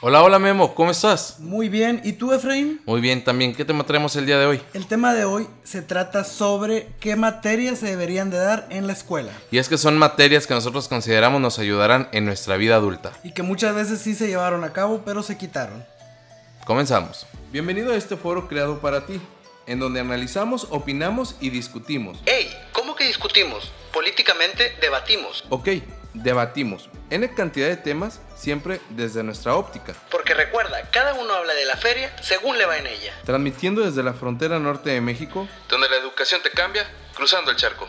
Hola, hola Memo, ¿cómo estás? Muy bien, ¿y tú Efraín? Muy bien, también. ¿Qué tema traemos el día de hoy? El tema de hoy se trata sobre qué materias se deberían de dar en la escuela. Y es que son materias que nosotros consideramos nos ayudarán en nuestra vida adulta. Y que muchas veces sí se llevaron a cabo, pero se quitaron. Comenzamos. Bienvenido a este foro creado para ti, en donde analizamos, opinamos y discutimos. ¡Ey! ¿Cómo que discutimos? Políticamente debatimos. Ok, debatimos N cantidad de temas, siempre desde nuestra óptica. Porque recuerda, cada uno habla de la feria según le va en ella. Transmitiendo desde la frontera norte de México, donde la educación te cambia, cruzando el charco.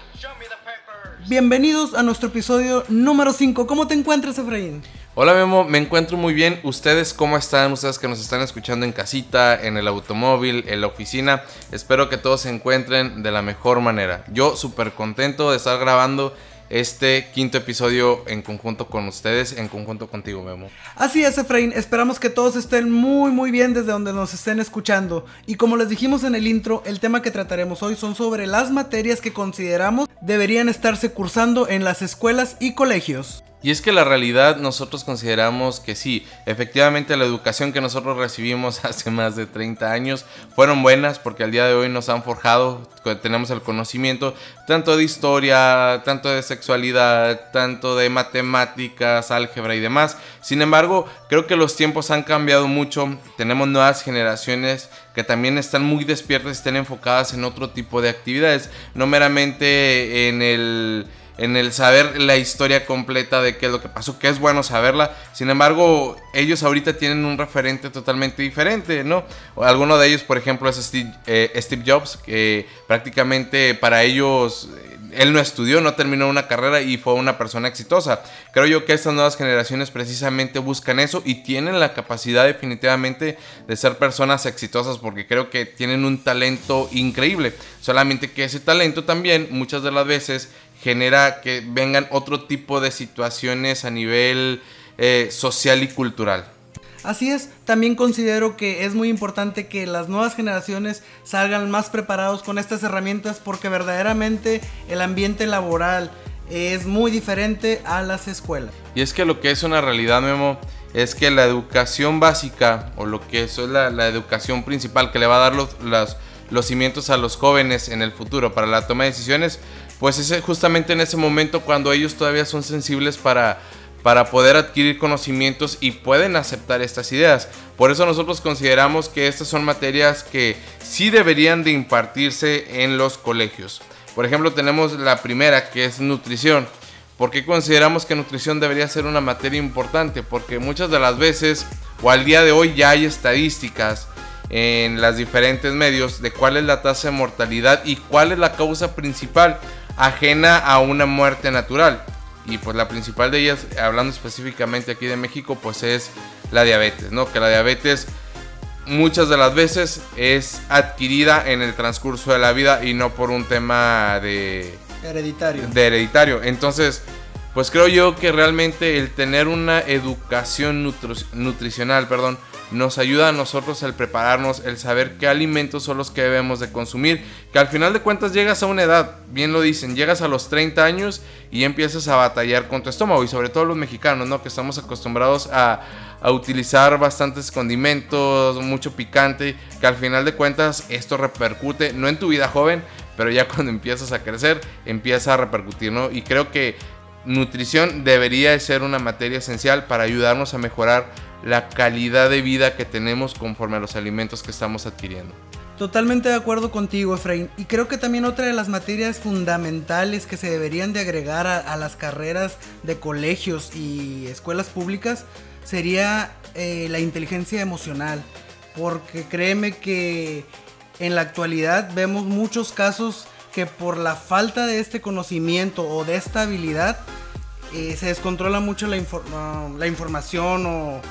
Bienvenidos a nuestro episodio número 5. ¿Cómo te encuentras, Efraín? Hola Memo, me encuentro muy bien. ¿Ustedes cómo están? Ustedes que nos están escuchando en casita, en el automóvil, en la oficina. Espero que todos se encuentren de la mejor manera. Yo súper contento de estar grabando este quinto episodio en conjunto con ustedes, en conjunto contigo, Memo. Así es, Efraín. Esperamos que todos estén muy, muy bien desde donde nos estén escuchando. Y como les dijimos en el intro, el tema que trataremos hoy son sobre las materias que consideramos deberían estarse cursando en las escuelas y colegios. Y es que la realidad nosotros consideramos que sí, efectivamente la educación que nosotros recibimos hace más de 30 años fueron buenas porque al día de hoy nos han forjado, tenemos el conocimiento tanto de historia, tanto de sexualidad, tanto de matemáticas, álgebra y demás. Sin embargo, creo que los tiempos han cambiado mucho, tenemos nuevas generaciones que también están muy despiertas están enfocadas en otro tipo de actividades, no meramente en el en el saber la historia completa de qué es lo que pasó, que es bueno saberla. Sin embargo, ellos ahorita tienen un referente totalmente diferente, ¿no? Alguno de ellos, por ejemplo, es Steve, eh, Steve Jobs, que prácticamente para ellos eh, él no estudió, no terminó una carrera y fue una persona exitosa. Creo yo que estas nuevas generaciones precisamente buscan eso y tienen la capacidad definitivamente de ser personas exitosas porque creo que tienen un talento increíble. Solamente que ese talento también muchas de las veces genera que vengan otro tipo de situaciones a nivel eh, social y cultural. Así es, también considero que es muy importante que las nuevas generaciones salgan más preparados con estas herramientas porque verdaderamente el ambiente laboral es muy diferente a las escuelas. Y es que lo que es una realidad, Memo, es que la educación básica o lo que es la, la educación principal que le va a dar los, los, los cimientos a los jóvenes en el futuro para la toma de decisiones, pues es justamente en ese momento cuando ellos todavía son sensibles para, para poder adquirir conocimientos y pueden aceptar estas ideas. Por eso nosotros consideramos que estas son materias que sí deberían de impartirse en los colegios. Por ejemplo, tenemos la primera que es nutrición. ¿Por qué consideramos que nutrición debería ser una materia importante? Porque muchas de las veces, o al día de hoy, ya hay estadísticas en las diferentes medios de cuál es la tasa de mortalidad y cuál es la causa principal ajena a una muerte natural. Y pues la principal de ellas, hablando específicamente aquí de México, pues es la diabetes, ¿no? Que la diabetes muchas de las veces es adquirida en el transcurso de la vida y no por un tema de hereditario. De hereditario. Entonces, pues creo yo que realmente el tener una educación nutricional, perdón, nos ayuda a nosotros el prepararnos, el saber qué alimentos son los que debemos de consumir, que al final de cuentas llegas a una edad, bien lo dicen, llegas a los 30 años y empiezas a batallar con tu estómago y sobre todo los mexicanos, ¿no? Que estamos acostumbrados a, a utilizar bastantes condimentos, mucho picante, que al final de cuentas esto repercute, no en tu vida joven, pero ya cuando empiezas a crecer, empieza a repercutir, ¿no? Y creo que nutrición debería ser una materia esencial para ayudarnos a mejorar la calidad de vida que tenemos conforme a los alimentos que estamos adquiriendo. Totalmente de acuerdo contigo, Efraín. Y creo que también otra de las materias fundamentales que se deberían de agregar a, las carreras de colegios y escuelas públicas sería eh, la inteligencia emocional. Porque créeme que en la actualidad vemos muchos casos que por la falta de este conocimiento o de esta habilidad eh, se descontrola mucho la, la información o,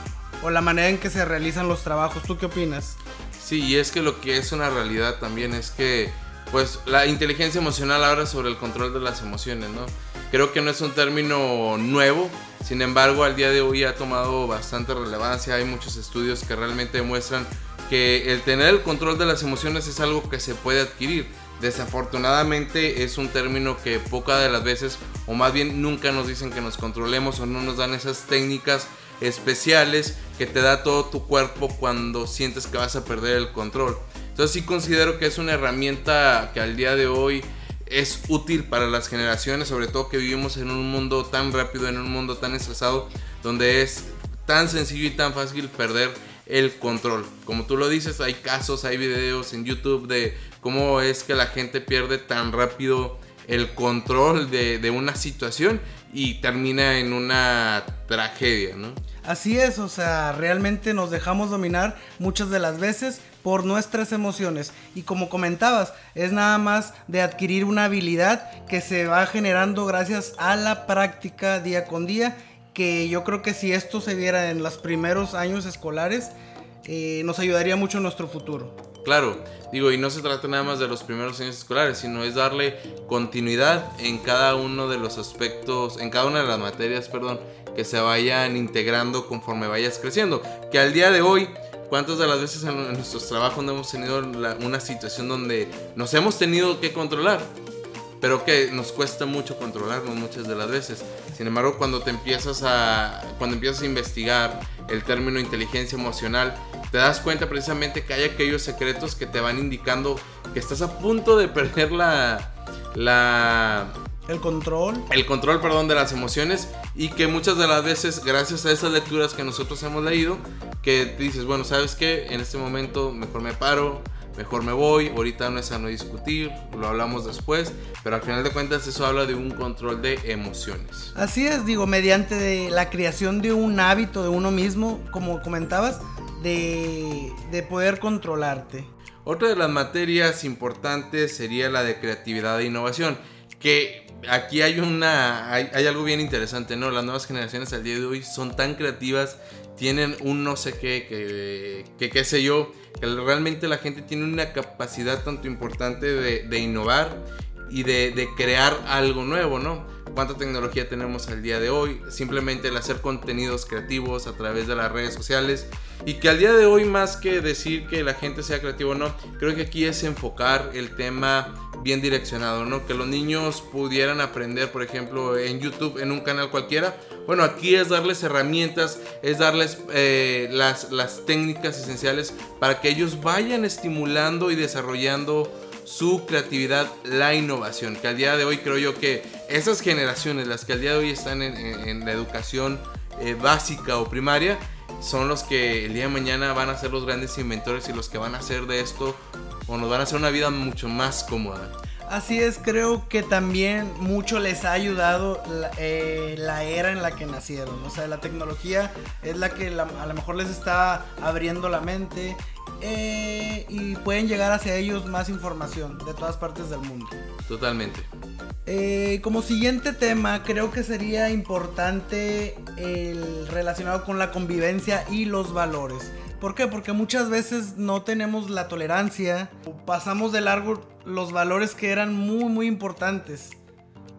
o la manera en que se realizan los trabajos. ¿Tú qué opinas? Sí, y es que lo que es una realidad también es que pues la inteligencia emocional habla sobre el control de las emociones, ¿no? Creo que no es un término nuevo, sin embargo al día de hoy ha tomado bastante relevancia, hay muchos estudios que realmente demuestran que el tener el control de las emociones es algo que se puede adquirir. Desafortunadamente es un término que pocas de las veces, o más bien nunca nos dicen que nos controlemos o no nos dan esas técnicas especiales que te da todo tu cuerpo cuando sientes que vas a perder el control. Entonces sí considero que es una herramienta que al día de hoy es útil para las generaciones, sobre todo que vivimos en un mundo tan rápido, en un mundo tan estresado, donde es tan sencillo y tan fácil perder el control. Como tú lo dices, hay casos, hay videos en YouTube de cómo es que la gente pierde tan rápido el control de, una situación y termina en una tragedia, ¿no? Así es, o sea, realmente nos dejamos dominar muchas de las veces por nuestras emociones. Y como comentabas, es nada más de adquirir una habilidad que se va generando gracias a la práctica día con día que yo creo que si esto se viera en los primeros años escolares, eh, nos ayudaría mucho en nuestro futuro. Claro, digo, y no se trata nada más de los primeros años escolares, sino es darle continuidad en cada uno de los aspectos, en cada una de las materias, perdón, que se vayan integrando conforme vayas creciendo. Que al día de hoy, ¿cuántas de las veces en, nuestros trabajos no hemos tenido una situación donde nos hemos tenido que controlar? Pero que nos cuesta mucho controlarnos muchas de las veces. Sin embargo, cuando te empiezas a cuando empiezas a investigar el término inteligencia emocional, te das cuenta precisamente que hay aquellos secretos que te van indicando que estás a punto de perder la la el control. El control, perdón, de las emociones y que muchas de las veces, gracias a esas lecturas que nosotros hemos leído, que dices, bueno, ¿sabes qué? En este momento mejor me paro, mejor me voy, ahorita no es a no discutir, lo hablamos después, pero al final de cuentas eso habla de un control de emociones. Así es, digo, mediante de la creación de un hábito de uno mismo, como comentabas, de, de poder controlarte. Otra de las materias importantes sería la de creatividad e innovación, que aquí hay una hay, hay, algo bien interesante, ¿no? Las nuevas generaciones al día de hoy son tan creativas, tienen un no sé qué, que, qué sé yo, que realmente la gente tiene una capacidad tanto importante de, innovar y de, crear algo nuevo, ¿no? Cuánta tecnología tenemos al día de hoy, simplemente el hacer contenidos creativos a través de las redes sociales y que al día de hoy más que decir que la gente sea creativo o no, creo que aquí es enfocar el tema bien direccionado, ¿no? Que los niños pudieran aprender, por ejemplo, en YouTube, en un canal cualquiera. Bueno, aquí es darles herramientas, es darles eh, las, técnicas esenciales para que ellos vayan estimulando y desarrollando su creatividad, la innovación. Que al día de hoy creo yo que esas generaciones, las que al día de hoy están en, la educación eh, básica o primaria, son los que el día de mañana van a ser los grandes inventores y los que van a hacer de esto o nos van a hacer una vida mucho más cómoda. Así es, creo que también mucho les ha ayudado la, eh, era en la que nacieron. O sea, la tecnología es la que a lo mejor les está abriendo la mente eh, y pueden llegar hacia ellos más información de todas partes del mundo. Totalmente. Eh, como siguiente tema, creo que sería importante el relacionado con la convivencia y los valores. ¿Por qué? Porque muchas veces no tenemos la tolerancia, pasamos de largo los valores que eran muy, muy importantes.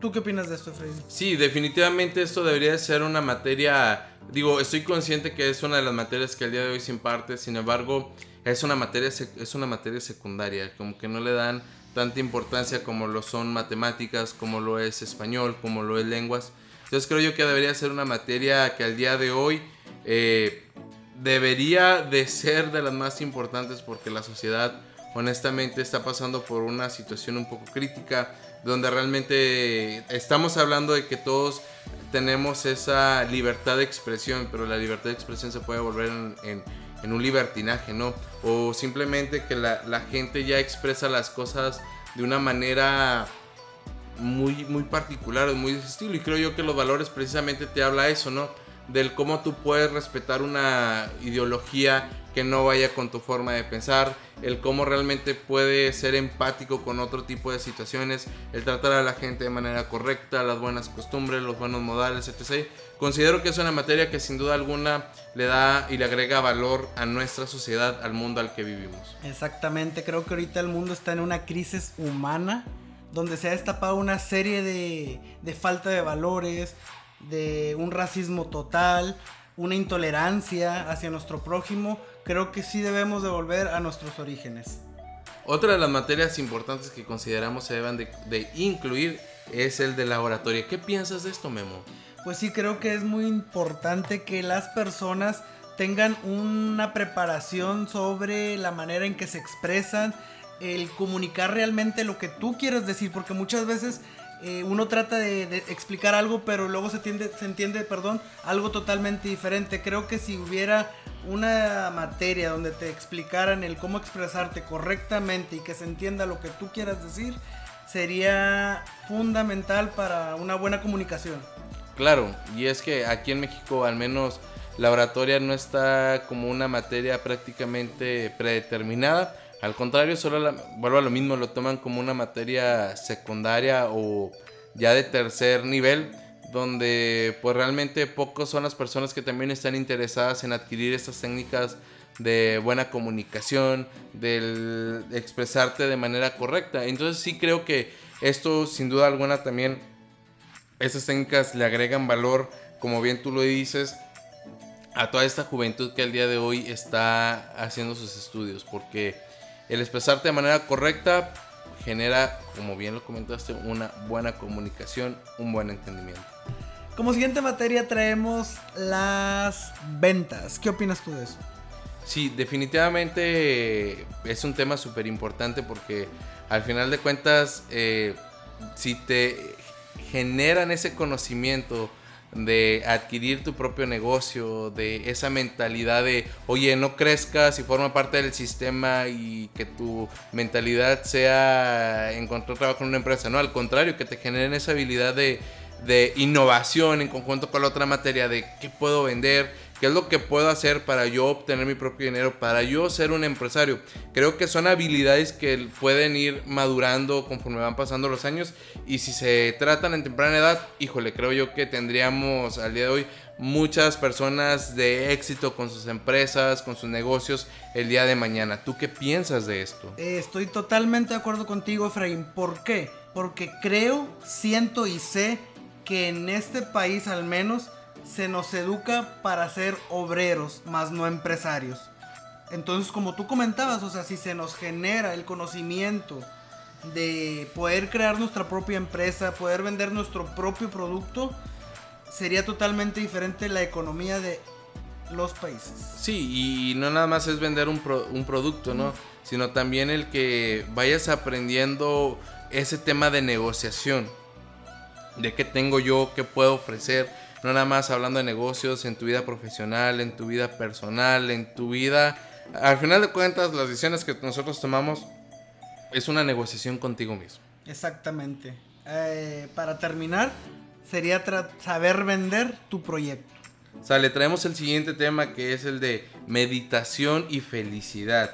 ¿Tú qué opinas de esto, Freddy? Sí, definitivamente esto debería ser una materia, digo, estoy consciente que es una de las materias que al día de hoy se imparte, sin embargo, es una materia, es una materia secundaria, como que no le dan tanta importancia como lo son matemáticas, como lo es español, como lo es lenguas. Entonces creo yo que debería ser una materia que al día de hoy eh, debería de ser de las más importantes porque la sociedad honestamente está pasando por una situación un poco crítica donde realmente estamos hablando de que todos tenemos esa libertad de expresión, pero la libertad de expresión se puede volver en, un libertinaje, ¿no? O simplemente que la, gente ya expresa las cosas de una manera muy, muy particular, muy de ese estilo. Y creo yo que los valores precisamente te habla eso, ¿no? Del cómo tú puedes respetar una ideología que no vaya con tu forma de pensar, el cómo realmente puedes ser empático con otro tipo de situaciones, el tratar a la gente de manera correcta, las buenas costumbres, los buenos modales, etc. Considero que es una materia que sin duda alguna le da y le agrega valor a nuestra sociedad, al mundo al que vivimos. Exactamente, creo que ahorita el mundo está en una crisis humana donde se ha destapado una serie de, de falta de valores, de un racismo total, una intolerancia hacia nuestro prójimo, creo que sí debemos de volver a nuestros orígenes. Otra de las materias importantes que consideramos se deben de, incluir es el de la oratoria. ¿Qué piensas de esto, Memo? pues sí creo que es muy importante que las personas tengan una preparación sobre la manera en que se expresan, el comunicar realmente lo que tú quieres decir, porque muchas veces eh, uno trata de, explicar algo, pero luego se, entiende, se entiende, perdón, algo totalmente diferente. Creo que si hubiera una materia donde te explicaran el cómo expresarte correctamente y que se entienda lo que tú quieras decir, sería fundamental para una buena comunicación. Claro, y es que aquí en México al menos la oratoria no está como una materia prácticamente predeterminada al contrario, solo vuelvo a lo mismo, lo toman como una materia secundaria o ya de tercer nivel, donde pues realmente pocos son las personas que también están interesadas en adquirir estas técnicas de buena comunicación, del expresarte de manera correcta. Entonces sí creo que esto sin duda alguna también, estas técnicas le agregan valor, como bien tú lo dices, a toda esta juventud que al día de hoy está haciendo sus estudios, porque el expresarte de manera correcta genera, como bien lo comentaste, una buena comunicación, un buen entendimiento. Como siguiente materia traemos las ventas. ¿Qué opinas tú de eso? Sí, definitivamente es un tema súper importante porque al final de cuentas, eh, si te generan ese conocimiento, de adquirir tu propio negocio, de esa mentalidad de, oye, no crezcas y forma parte del sistema y que tu mentalidad sea encontrar trabajo en una empresa, no, al contrario, que te generen esa habilidad de, de innovación en conjunto con la otra materia, de qué puedo vender, ¿Qué es lo que puedo hacer para yo obtener mi propio dinero, para yo ser un empresario? Creo que son habilidades que pueden ir madurando conforme van pasando los años y si se tratan en temprana edad, híjole, creo yo que tendríamos al día de hoy muchas personas de éxito con sus empresas, con sus negocios el día de mañana. ¿Tú qué piensas de esto? Eh, estoy totalmente de acuerdo contigo, Efraín. ¿Por qué? Porque creo, siento y sé que en este país al menos se nos educa para ser obreros, más no empresarios. Entonces, como tú comentabas, o sea, si se nos genera el conocimiento de poder crear nuestra propia empresa, poder vender nuestro propio producto, sería totalmente diferente la economía de los países. Sí, y no nada más es vender un, producto, ¿no? Sino también el que vayas aprendiendo ese tema de negociación. De qué tengo yo, qué puedo ofrecer, no nada más hablando de negocios, en tu vida profesional, en tu vida personal, en tu vida... Al final de cuentas, las decisiones que nosotros tomamos es una negociación contigo mismo. Exactamente. Eh, para terminar, sería saber vender tu proyecto. Sale, traemos el siguiente tema que es el de meditación y felicidad.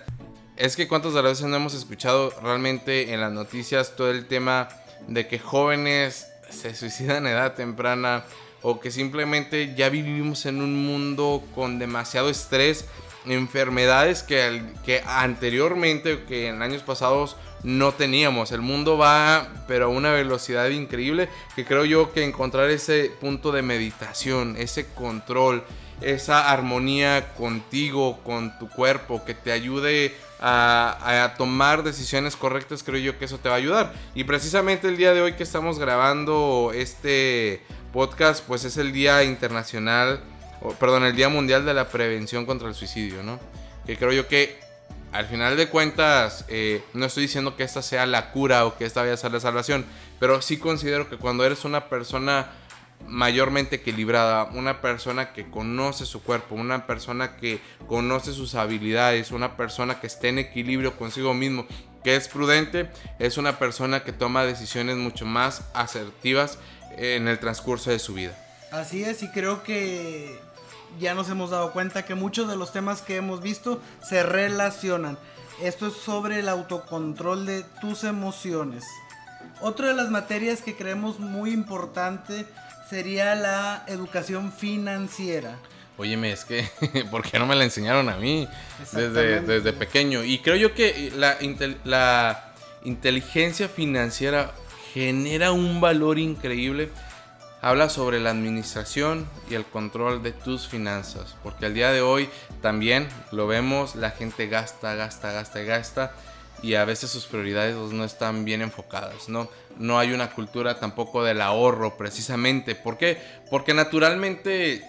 Es que cuántas veces no hemos escuchado realmente en las noticias todo el tema de que jóvenes se suicidan a edad temprana, o que simplemente ya vivimos en un mundo con demasiado estrés, enfermedades que, que anteriormente, que en años pasados no teníamos. El mundo va, pero a una velocidad increíble, que creo yo que encontrar ese punto de meditación, ese control, esa armonía contigo, con tu cuerpo, que te ayude a, a, tomar decisiones correctas, creo yo que eso te va a ayudar. Y precisamente el día de hoy que estamos grabando este podcast, pues es el Día Internacional, perdón, el Día Mundial de la Prevención contra el Suicidio, ¿no? Que creo yo que al final de cuentas, eh, no estoy diciendo que esta sea la cura o que esta vaya a ser la salvación, pero sí considero que cuando eres una persona mayormente equilibrada, una persona que conoce su cuerpo, una persona que conoce sus habilidades, una persona que esté en equilibrio consigo mismo, que es prudente, es una persona que toma decisiones mucho más asertivas en el transcurso de su vida. Así es, y creo que ya nos hemos dado cuenta que muchos de los temas que hemos visto se relacionan. Esto es sobre el autocontrol de tus emociones. Otra de las materias que creemos muy importante sería la educación financiera. Óyeme, es que, ¿por qué no me la enseñaron a mí desde, desde pequeño? Y creo yo que la, la inteligencia financiera genera un valor increíble. Habla sobre la administración y el control de tus finanzas, porque al día de hoy también lo vemos, la gente gasta, gasta, gasta, gasta y a veces sus prioridades no están bien enfocadas, ¿no? no hay una cultura tampoco del ahorro precisamente. ¿Por qué? Porque naturalmente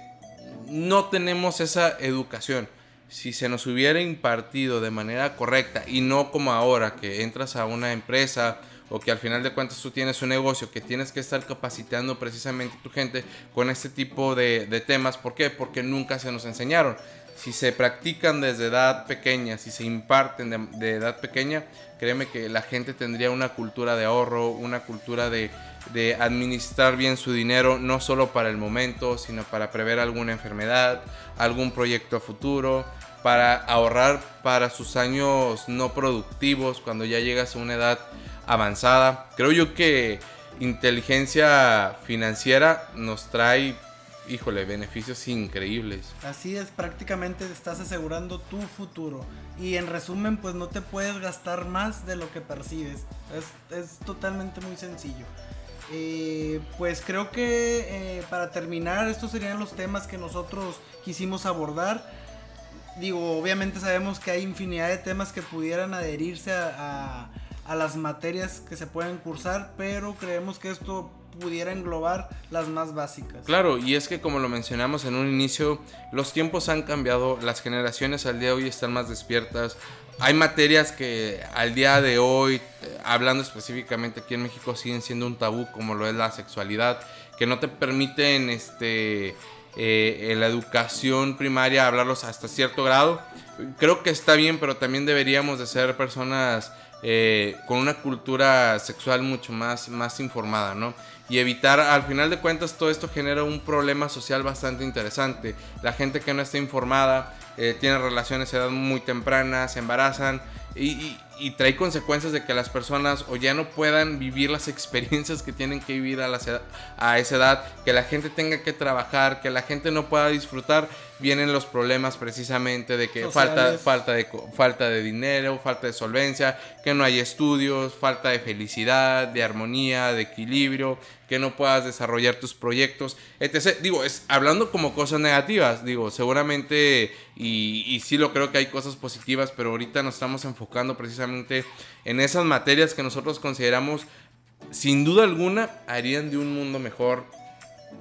no tenemos esa educación. Si se nos hubiera impartido de manera correcta y no como ahora que entras a una empresa o que al final de cuentas tú tienes un negocio que tienes que estar capacitando precisamente tu gente con este tipo de, temas. ¿Por qué? Porque nunca se nos enseñaron. Si se practican desde edad pequeña, si se imparten de, edad pequeña, créeme que la gente tendría una cultura de ahorro, una cultura de, administrar bien su dinero, no solo para el momento, sino para prever alguna enfermedad, algún proyecto futuro, para ahorrar para sus años no productivos cuando ya llegas a una edad avanzada. Creo yo que inteligencia financiera nos trae, híjole, beneficios increíbles. Así es, prácticamente estás asegurando tu futuro. Y en resumen, pues no te puedes gastar más de lo que percibes. Es, es totalmente muy sencillo. Eh, pues creo que eh, para terminar, estos serían los temas que nosotros quisimos abordar. Digo, obviamente sabemos que hay infinidad de temas que pudieran adherirse a a las materias que se pueden cursar, pero creemos que esto pudiera englobar las más básicas. Claro, y es que como lo mencionamos en un inicio, los tiempos han cambiado, las generaciones al día de hoy están más despiertas. Hay materias que al día de hoy, eh, hablando específicamente aquí en México, siguen siendo un tabú, como lo es la sexualidad, que no te permiten este, eh, en la educación primaria hablarlos hasta cierto grado. Creo que está bien, pero también deberíamos de ser personas eh, con una cultura sexual mucho más, más informada, ¿no? Y evitar, al final de cuentas, todo esto genera un problema social bastante interesante. La gente que no está informada eh, tiene relaciones a edad muy temprana, se embarazan y, y, trae consecuencias de que las personas o ya no puedan vivir las experiencias que tienen que vivir a, la, a esa edad, que la gente tenga que trabajar, que la gente no pueda disfrutar, vienen los problemas precisamente de que falta, falta, de, falta de dinero, falta de solvencia, que no hay estudios, falta de felicidad, de armonía, de equilibrio, que no puedas desarrollar tus proyectos, etc. Digo, es hablando como cosas negativas, digo, seguramente, y, y sí lo creo que hay cosas positivas, pero ahorita nos estamos enfocando precisamente en esas materias que nosotros consideramos, sin duda alguna, harían de un mundo mejor.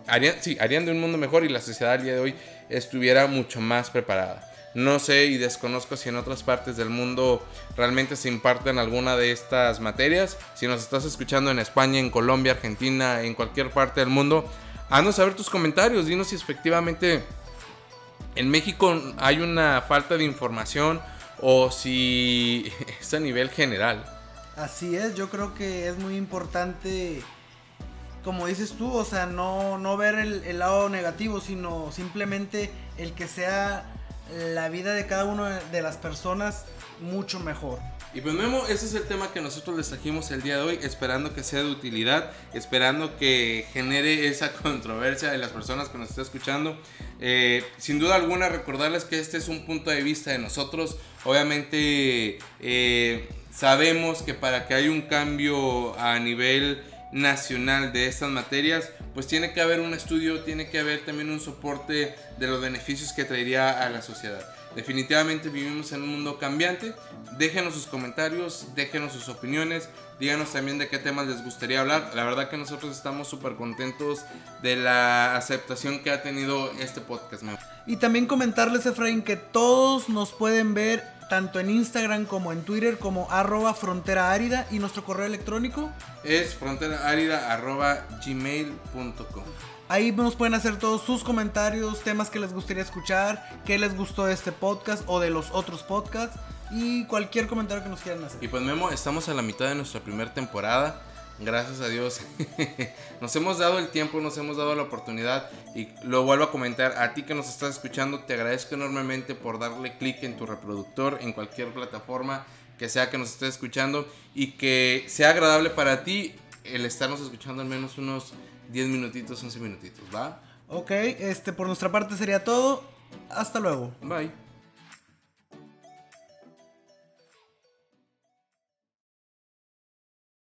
Harían, sí, harían de un mundo mejor y la sociedad al día de hoy estuviera mucho más preparada. No sé y desconozco si en otras partes del mundo realmente se imparten alguna de estas materias. Si nos estás escuchando en España, en Colombia, Argentina, en cualquier parte del mundo, haznos saber tus comentarios. Dinos si efectivamente en México hay una falta de información o si es a nivel general. Así es, yo creo que es muy importante, como dices tú, o sea, no, no ver el, lado negativo, sino simplemente el que sea la vida de cada una de las personas mucho mejor. Y pues Memo, ese es el tema que nosotros les trajimos el día de hoy, esperando que sea de utilidad, esperando que genere esa controversia de las personas que nos están escuchando. Eh, sin duda alguna, recordarles que este es un punto de vista de nosotros. Obviamente eh, sabemos que para que haya un cambio a nivel nacional de estas materias, pues tiene que haber un estudio, tiene que haber también un soporte de los beneficios que traería a la sociedad. Definitivamente vivimos en un mundo cambiante. Déjenos sus comentarios, déjenos sus opiniones, díganos también de qué temas les gustaría hablar. La verdad que nosotros estamos súper contentos de la aceptación que ha tenido este podcast. Y también comentarles, Efraín, que todos nos pueden ver tanto en Instagram como en Twitter como arroba frontera árida y nuestro correo electrónico es fronteraárida arroba gmail.com. Ahí nos pueden hacer todos sus comentarios, temas que les gustaría escuchar, qué les gustó de este podcast o de los otros podcasts y cualquier comentario que nos quieran hacer. Y pues Memo, estamos a la mitad de nuestra primera temporada gracias a Dios, nos hemos dado el tiempo, nos hemos dado la oportunidad y lo vuelvo a comentar, a ti que nos estás escuchando, te agradezco enormemente por darle clic en tu reproductor, en cualquier plataforma que sea que nos estés escuchando y que sea agradable para ti el estarnos escuchando al menos unos 10 minutitos, 11 minutitos, ¿va? Ok, este por nuestra parte sería todo. Hasta luego. Bye.